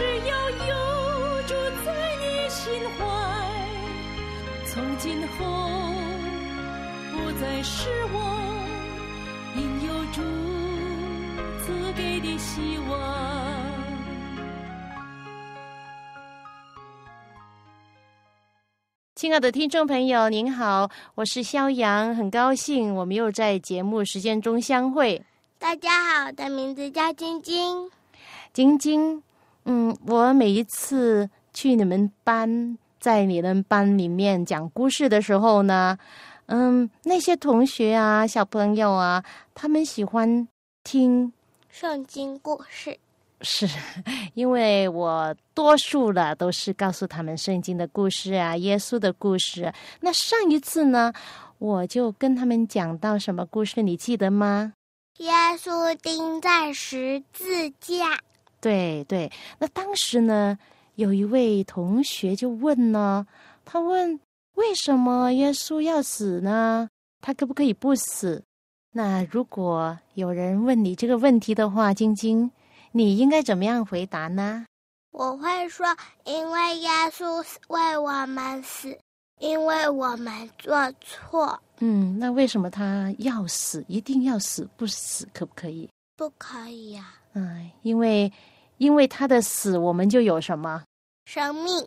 只要有住在你心怀，从今后不再失望，因有主赐给的希望。亲爱的听众朋友，您好，我是肖阳，很高兴我们又在节目时间中相会。大家好，我的名字叫晶晶，晶晶。嗯，我每一次去你们班，在你们班里面讲故事的时候呢，嗯，那些同学啊、小朋友啊，他们喜欢听圣经故事，是 因为我多数了都是告诉他们圣经的故事啊、耶稣的故事。那上一次呢，我就跟他们讲到什么故事，你记得吗？耶稣钉在十字架。对对，那当时呢，有一位同学就问呢，他问为什么耶稣要死呢？他可不可以不死？那如果有人问你这个问题的话，晶晶，你应该怎么样回答呢？我会说，因为耶稣为我们死，因为我们做错。嗯，那为什么他要死？一定要死？不死可不可以？不可以呀。嗯，因为。因为他的死，我们就有什么生命？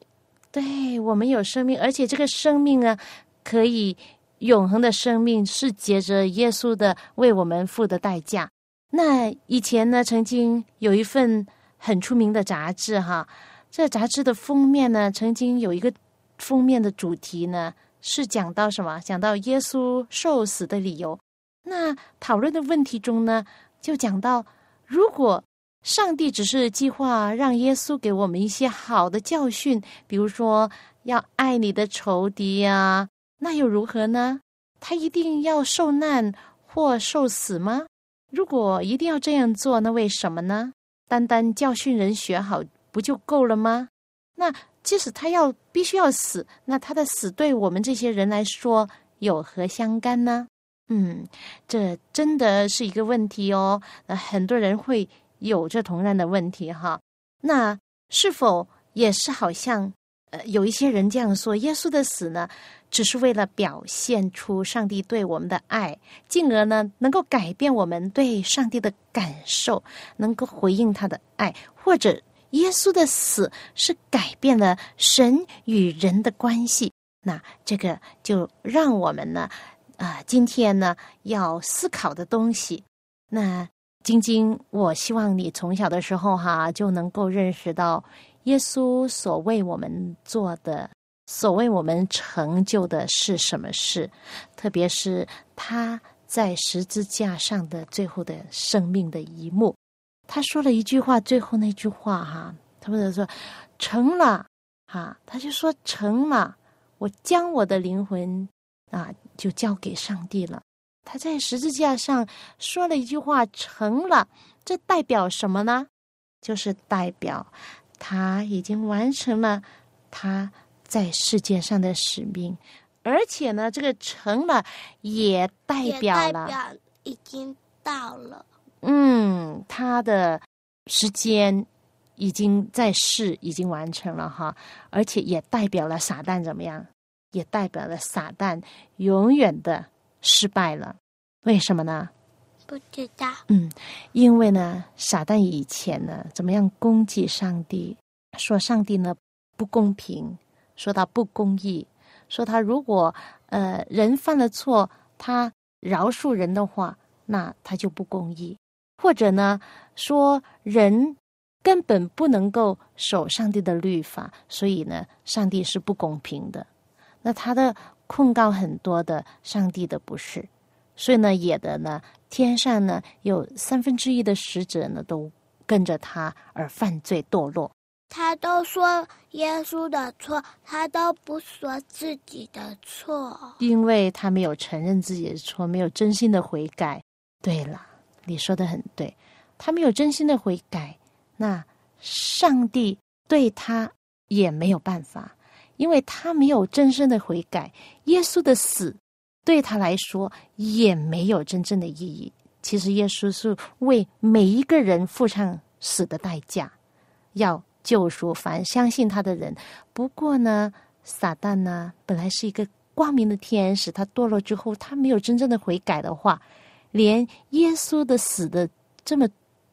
对我们有生命，而且这个生命呢，可以永恒的生命是借着耶稣的为我们付的代价。那以前呢，曾经有一份很出名的杂志哈，这杂志的封面呢，曾经有一个封面的主题呢，是讲到什么？讲到耶稣受死的理由。那讨论的问题中呢，就讲到如果。上帝只是计划让耶稣给我们一些好的教训，比如说要爱你的仇敌呀，那又如何呢？他一定要受难或受死吗？如果一定要这样做，那为什么呢？单单教训人学好不就够了吗？那即使他要必须要死，那他的死对我们这些人来说有何相干呢？嗯，这真的是一个问题哦。那很多人会。有着同样的问题哈，那是否也是好像呃有一些人这样说，耶稣的死呢，只是为了表现出上帝对我们的爱，进而呢能够改变我们对上帝的感受，能够回应他的爱，或者耶稣的死是改变了神与人的关系，那这个就让我们呢啊今天呢要思考的东西，那。晶晶，我希望你从小的时候哈就能够认识到耶稣所为我们做的、所为我们成就的是什么事，特别是他在十字架上的最后的生命的一幕。他说了一句话，最后那句话哈，他不是说成了哈，他就说成了，我将我的灵魂啊就交给上帝了。他在十字架上说了一句话：“成了。”这代表什么呢？就是代表他已经完成了他在世界上的使命，而且呢，这个“成了”也代表了已经到了。嗯，他的时间已经在世，已经完成了哈，而且也代表了撒旦怎么样？也代表了撒旦永远的。失败了，为什么呢？不知道。嗯，因为呢，撒旦以前呢，怎么样攻击上帝？说上帝呢不公平，说他不公义，说他如果呃人犯了错，他饶恕人的话，那他就不公义；或者呢，说人根本不能够守上帝的律法，所以呢，上帝是不公平的。那他的。控告很多的上帝的不是，所以呢，也的呢，天上呢有三分之一的使者呢都跟着他而犯罪堕落。他都说耶稣的错，他都不说自己的错，因为他没有承认自己的错，没有真心的悔改。对了，你说的很对，他没有真心的悔改，那上帝对他也没有办法，因为他没有真正的悔改。耶稣的死对他来说也没有真正的意义。其实耶稣是为每一个人付上死的代价，要。救赎凡相信他的人。不过呢，撒旦呢，本来是一个光明的天使，他堕落之后，他没有真正的悔改的话，连耶稣的死的这么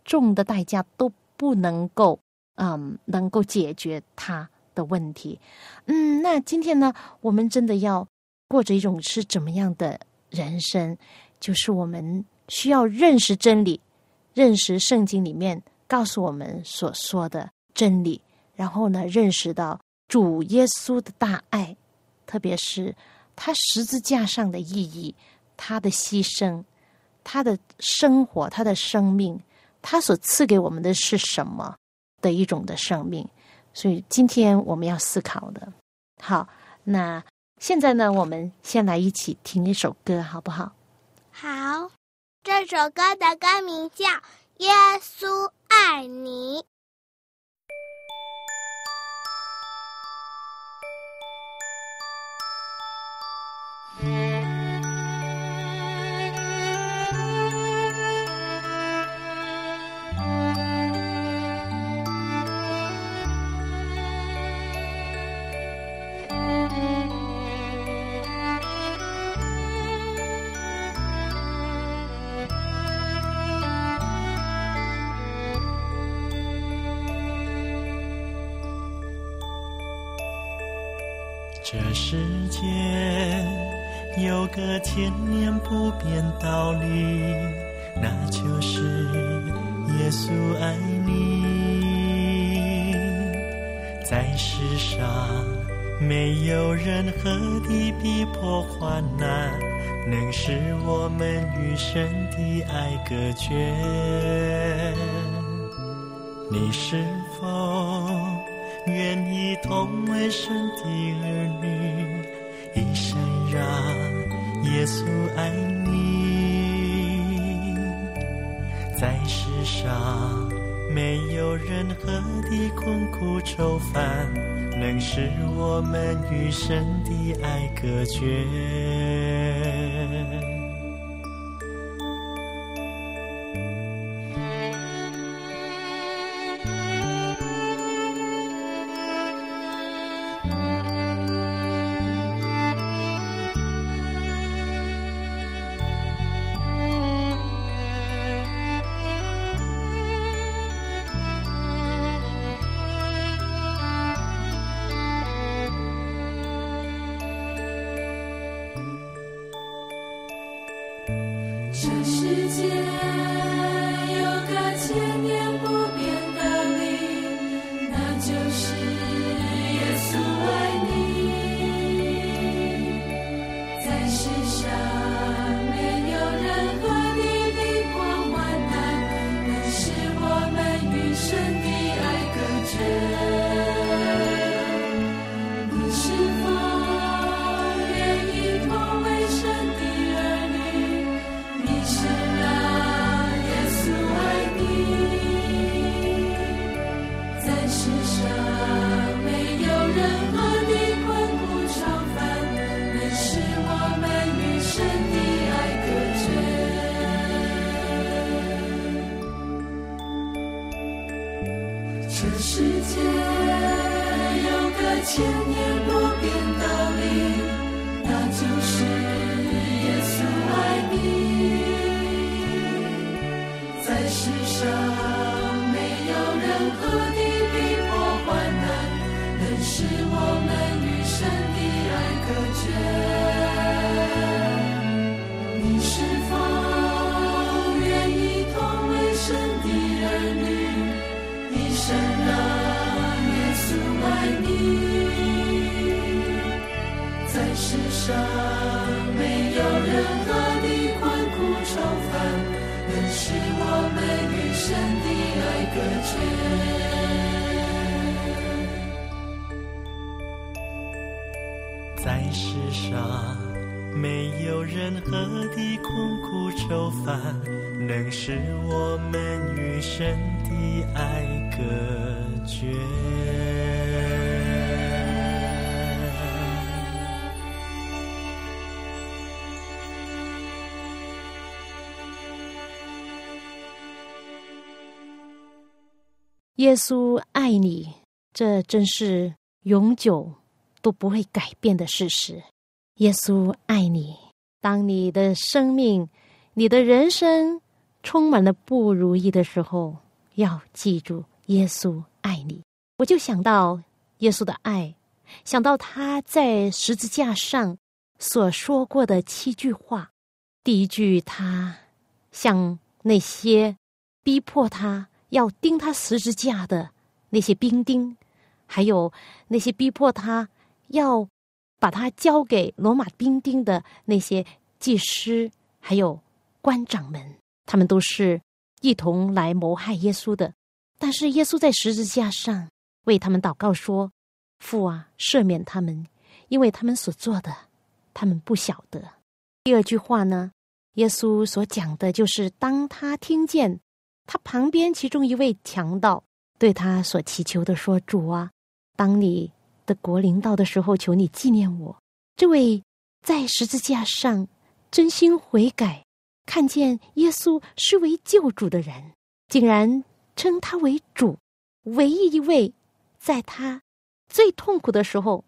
重的代价都不能够，嗯，能够解决他的问题。嗯，那今天呢，我们真的要过着一种是怎么样的人生？就是我们需要认识真理，认识圣经里面告诉我们所说的。真理，然后呢，认识到主耶稣的大爱，特别是他十字架上的意义，他的牺牲，他的生活，他的生命，他所赐给我们的是什么的一种的生命？所以今天我们要思考的。好，那现在呢，我们先来一起听一首歌，好不好？好，这首歌的歌名叫《耶稣爱你》。这世界有个千年不变道理，那就是耶稣爱你。在世上没有任何的逼迫患难，能使我们与神的爱隔绝。你是否？愿意同为神的儿女，一生让耶稣爱你。在世上没有任何的困苦愁烦，能使我们与神的爱隔绝。世上没有任何的困苦长烦，能使我们与神的爱隔绝。这世界有个千年。世上，没有任何的困苦愁烦，能使我们与神的爱隔绝。耶稣爱你，这真是永久都不会改变的事实。耶稣爱你，当你的生命、你的人生充满了不如意的时候，要记住耶稣爱你。我就想到耶稣的爱，想到他在十字架上所说过的七句话。第一句，他向那些逼迫他。要钉他十字架的那些兵丁，还有那些逼迫他要把他交给罗马兵丁的那些祭司，还有官长们，他们都是一同来谋害耶稣的。但是耶稣在十字架上为他们祷告说：“父啊，赦免他们，因为他们所做的，他们不晓得。”第二句话呢，耶稣所讲的就是当他听见。他旁边其中一位强盗对他所祈求的说：“主啊，当你的国临到的时候，求你纪念我。”这位在十字架上真心悔改、看见耶稣是为救主的人，竟然称他为主，唯一一位在他最痛苦的时候，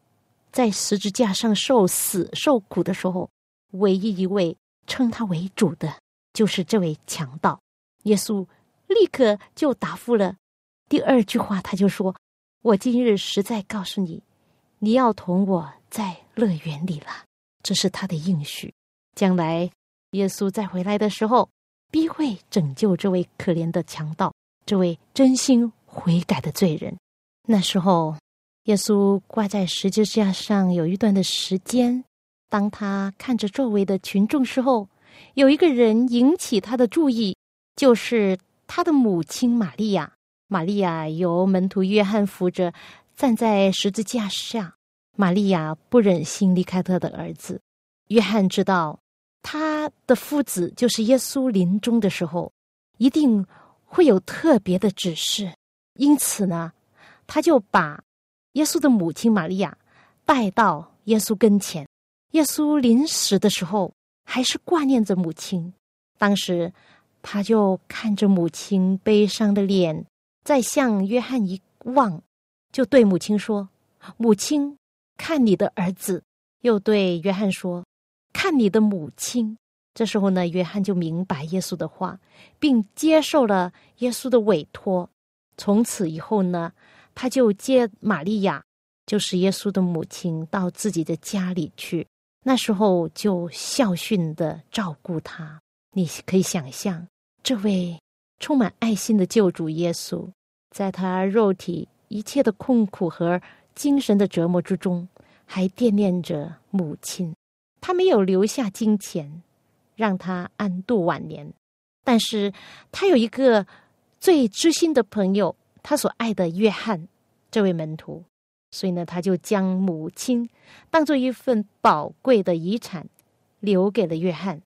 在十字架上受死受苦的时候，唯一一位称他为主的，就是这位强盗耶稣。立刻就答复了第二句话，他就说：“我今日实在告诉你，你要同我在乐园里了。”这是他的应许。将来耶稣再回来的时候，必会拯救这位可怜的强盗，这位真心悔改的罪人。那时候，耶稣挂在十字架上有一段的时间，当他看着周围的群众时候，有一个人引起他的注意，就是。他的母亲玛利亚，玛利亚由门徒约翰扶着站在十字架上。玛利亚不忍心离开他的儿子。约翰知道他的夫子就是耶稣临终的时候，一定会有特别的指示，因此呢，他就把耶稣的母亲玛利亚带到耶稣跟前。耶稣临死的时候，还是挂念着母亲。当时。他就看着母亲悲伤的脸，再向约翰一望，就对母亲说：“母亲，看你的儿子。”又对约翰说：“看你的母亲。”这时候呢，约翰就明白耶稣的话，并接受了耶稣的委托。从此以后呢，他就接玛利亚，就是耶稣的母亲，到自己的家里去。那时候就孝顺的照顾他。你可以想象。这位充满爱心的救主耶稣，在他肉体一切的痛苦和精神的折磨之中，还惦念着母亲。他没有留下金钱让他安度晚年，但是他有一个最知心的朋友，他所爱的约翰这位门徒，所以呢，他就将母亲当做一份宝贵的遗产留给了约翰。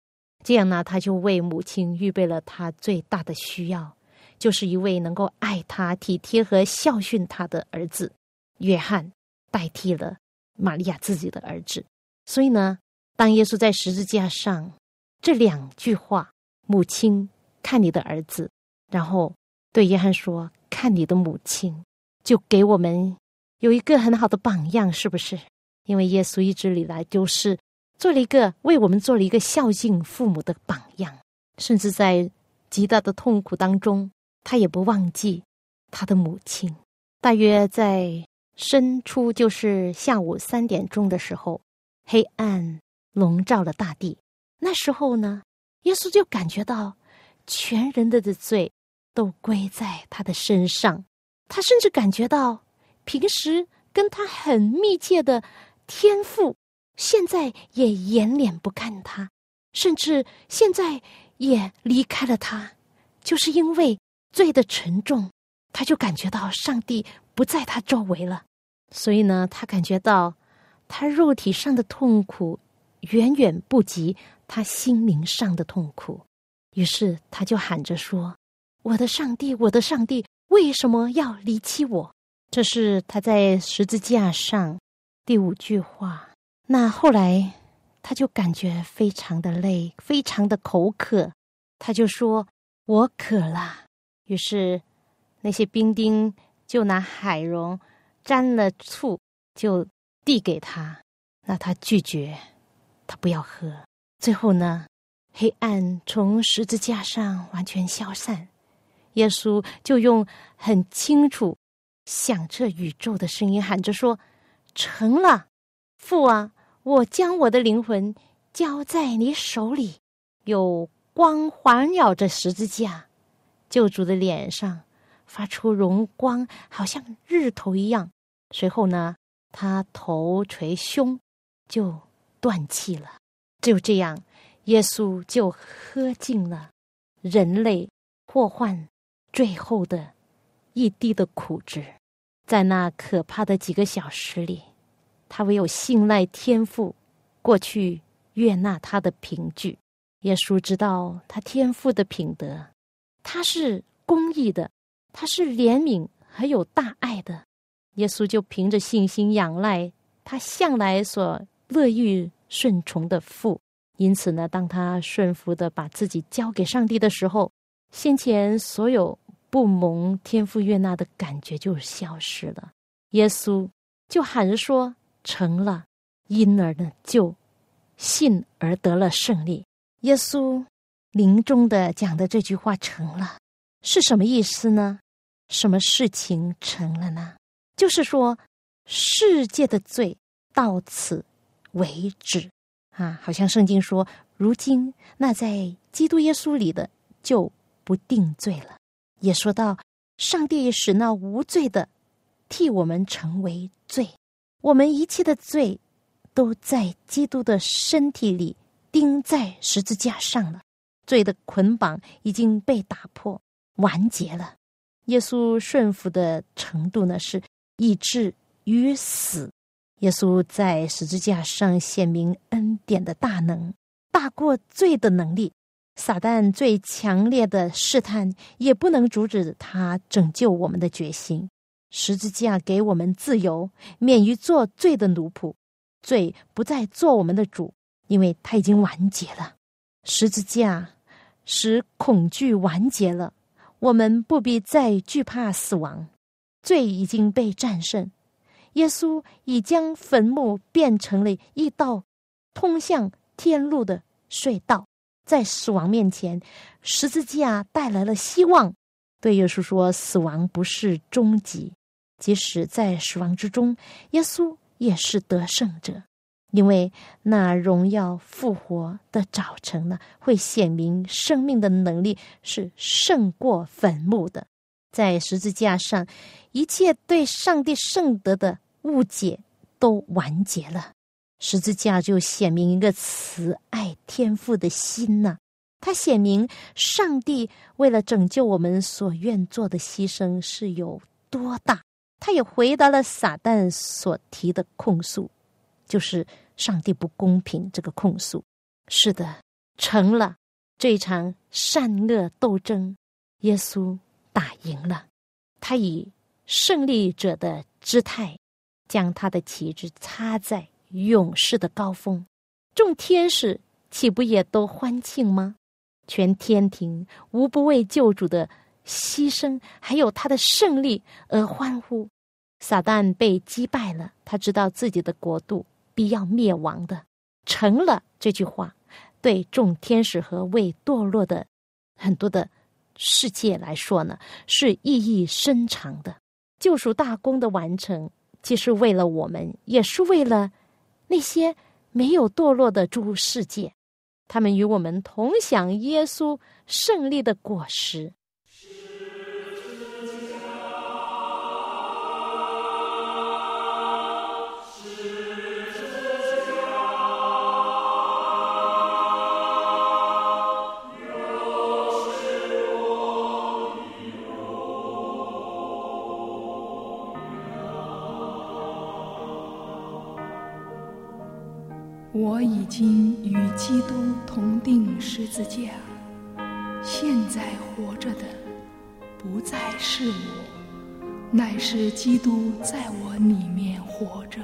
这样呢，他就为母亲预备了他最大的需要，就是一位能够爱他、体贴和孝训他的儿子约翰，代替了玛利亚自己的儿子。所以呢，当耶稣在十字架上这两句话：“母亲，看你的儿子”，然后对约翰说：“看你的母亲”，就给我们有一个很好的榜样，是不是？因为耶稣一直以来就是。做了一个为我们做了一个孝敬父母的榜样，甚至在极大的痛苦当中，他也不忘记他的母亲。大约在深初，就是下午三点钟的时候，黑暗笼罩了大地。那时候呢，耶稣就感觉到全人的的罪都归在他的身上。他甚至感觉到平时跟他很密切的天赋。现在也掩脸不看他，甚至现在也离开了他，就是因为罪的沉重他就感觉到上帝不在他周围了，所以呢，他感觉到他肉体上的痛苦远远不及他心灵上的痛苦，于是他就喊着说：“我的上帝，我的上帝，为什么要离弃我？”这是他在十字架上第五句话。那后来他就感觉非常的累，非常的口渴，他就说：“我渴了。”于是。那些兵丁就拿海蓉沾了醋，就递给他。那他拒绝，他不要喝。最后呢，黑暗从十字架上完全消散，耶稣就用很清楚、响彻宇宙的声音喊着说：“成了，父啊，我将我的灵魂交在你手里。”有光环绕着十字架，救主的脸上。发出荣光，好像日头一样。随后呢，他头捶胸，就断气了。就这样，耶稣就喝尽了人类祸患最后的一滴的苦汁。在那可怕的几个小时里，他唯有信赖天父，过去悦纳他的凭据。耶稣知道他天父的品德，他是公义的。他是怜悯还有大爱的，耶稣就凭着信心仰赖他向来所乐于顺从的父。因此呢，当他顺服的把自己交给上帝的时候，先前所有不蒙天父悦纳的感觉就消失了。耶稣就喊着说：“成了。”因而呢，就信而得了胜利。耶稣临终的讲的这句话成了，是什么意思呢？什么事情成了呢？就是说，世界的罪到此为止啊！好像圣经说，如今那在基督耶稣里的就不定罪了。也说到，上帝使那无罪的替我们成为罪，我们一切的罪都在基督的身体里钉在十字架上了，罪的捆绑已经被打破完结了。耶稣顺服的程度呢，是以至于死。耶稣在十字架上显明恩典的大能，大过罪的能力。撒旦最强烈的试探，也不能阻止他拯救我们的决心。十字架给我们自由，免于做罪的奴仆，罪不再做我们的主，因为他已经完结了。十字架使恐惧完结了。我们不必再惧怕死亡，罪已经被战胜。耶稣已将坟墓变成了一道通向天路的隧道，在死亡面前，十字架带来了希望。对耶稣说：“死亡不是终极，即使在死亡之中，耶稣也是得胜者。”因为那荣耀复活的早晨呢，会显明生命的能力是胜过坟墓的。在十字架上，一切对上帝圣德的误解都完结了。十字架就显明一个慈爱天赋的心呐，它显明上帝为了拯救我们所愿做的牺牲是有多大。他也回答了撒旦所提的控诉，就是。上帝不公平，这个控诉是的，成了这场善恶斗争，耶稣打赢了，他以胜利者的姿态，将他的旗帜插在勇士的高峰，众天使岂不也都欢庆吗？全天庭无不为救主的牺牲，还有他的胜利而欢呼。撒旦被击败了，他知道自己的国度。必要灭亡的，成了这句话，对众天使和未堕落的很多的世界来说呢，是意义深长的。救赎大功的完成，既是为了我们，也是为了那些没有堕落的诸世界，他们与我们同享耶稣胜利的果实。今与基督同定十字架，现在活着的不再是我，乃是基督在我里面活着。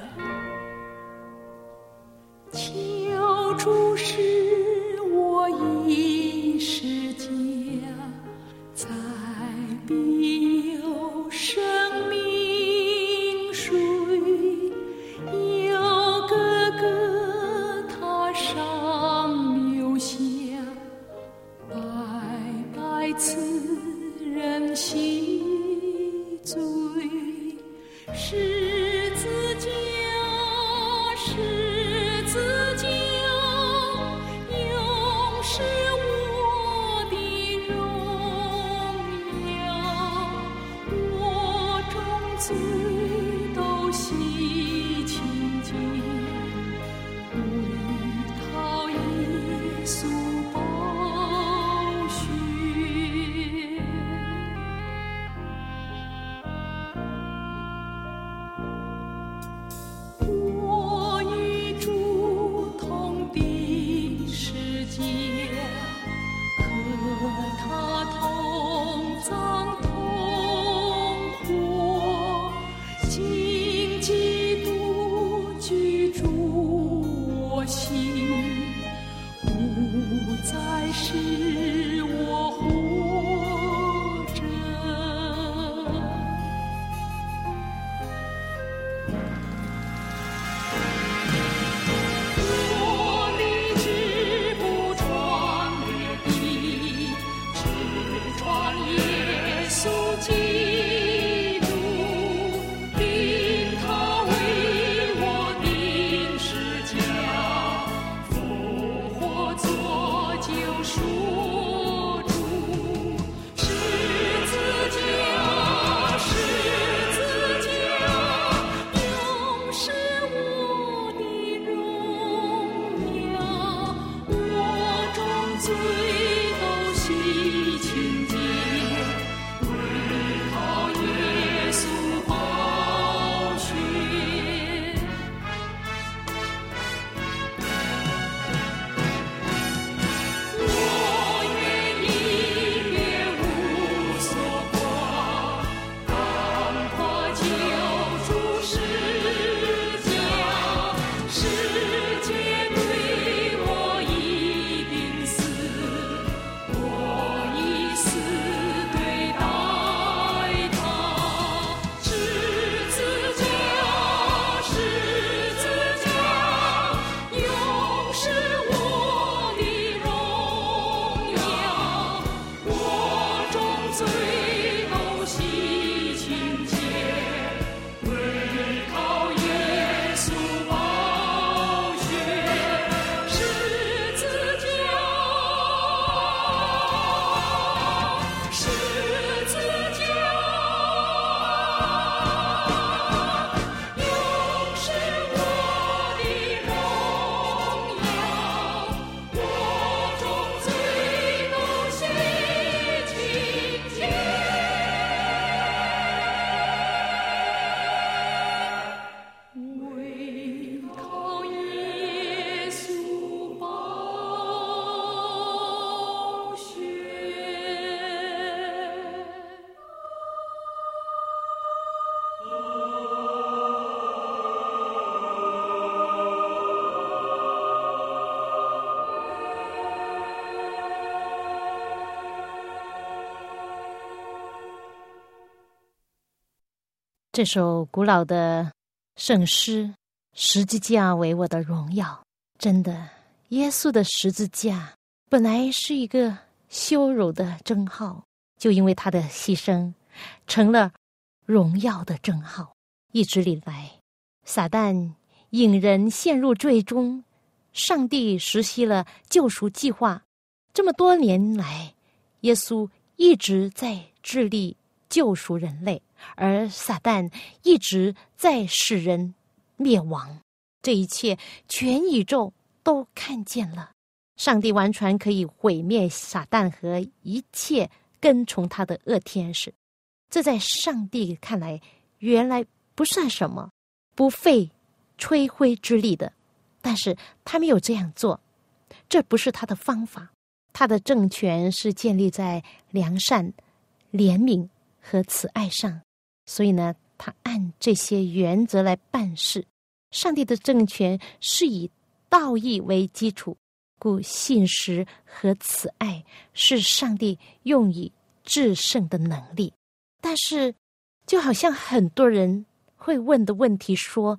这首古老的圣诗《十字架为我的荣耀》，真的，耶稣的十字架本来是一个羞辱的称号，就因为他的牺牲，成了荣耀的称号。一直以来，撒旦引人陷入罪中，上帝实施了救赎计划。这么多年来，耶稣一直在致力救赎人类，而撒旦一直在使人灭亡。这一切，全宇宙都看见了。上帝完全可以毁灭撒旦和一切跟从他的恶天使。这在上帝看来，原来不算什么，不费吹灰之力的。但是他没有这样做，这不是他的方法。他的政权是建立在良善、怜悯和慈爱上，所以呢，他按这些原则来办事。上帝的政权是以道义为基础，故信实和慈爱是上帝用以制胜的能力。但是，就好像很多人会问的问题说：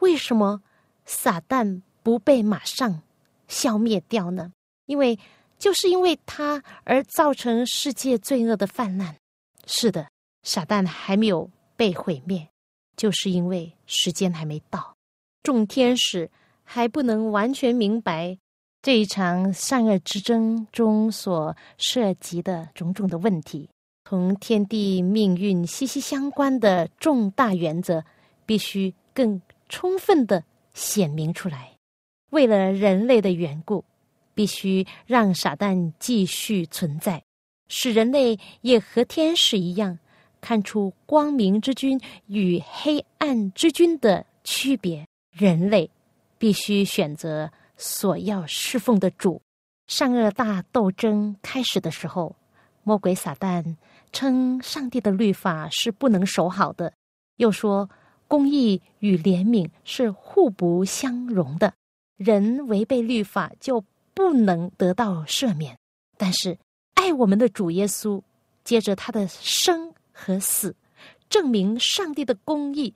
为什么撒旦不被马上消灭掉呢？因为。就是因为他而造成世界罪恶的泛滥。是的，撒旦还没有被毁灭，就是因为时间还没到。众天使还不能完全明白这一场善恶之争中所涉及的种种的问题，同天地命运息息相关的重大原则，必须更充分的显明出来。为了人类的缘故。必须让傻蛋继续存在，使人类也和天使一样看出光明之君与黑暗之君的区别。人类必须选择所要侍奉的主。善恶大斗争开始的时候，魔鬼撒旦称上帝的律法是不能守好的，又说公义与怜悯是互不相容的，人违背律法就。不能得到赦免，但是爱我们的主耶稣，接着他的生和死，证明上帝的公义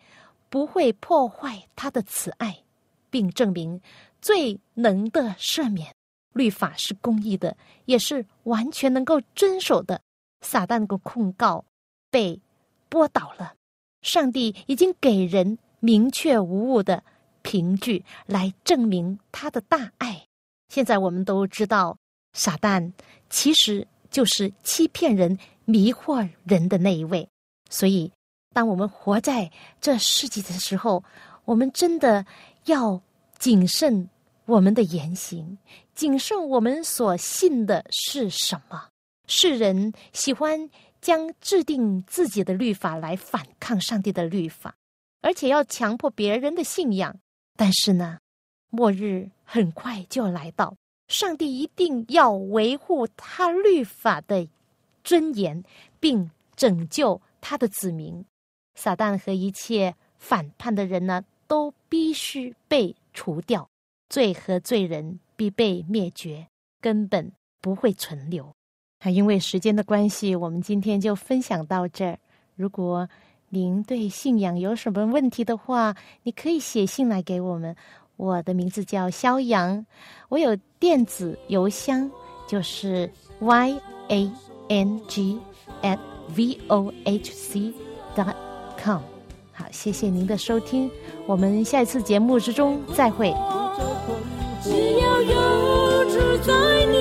不会破坏他的慈爱，并证明最能的赦免。律法是公义的，也是完全能够遵守的。撒旦的控告被驳倒了，上帝已经给人明确无误的凭据来证明他的大爱。现在我们都知道，撒旦其实就是欺骗人、迷惑人的那一位。所以，当我们活在这世纪的时候，我们真的要谨慎我们的言行，谨慎我们所信的是什么。世人喜欢将制定自己的律法来反抗上帝的律法，而且要强迫别人的信仰。但是呢？末日很快就来到，上帝一定要维护他律法的尊严，并拯救他的子民。撒旦和一切反叛的人呢，都必须被除掉，罪和罪人必被灭绝，根本不会存留。啊因为时间的关系，我们今天就分享到这儿。如果您对信仰有什么问题的话，你可以写信来给我们。我的名字叫肖阳，我有电子邮箱，就是 y a n g at v o h c dot com。好，谢谢您的收听，我们下一次节目之中再会。只要有在你。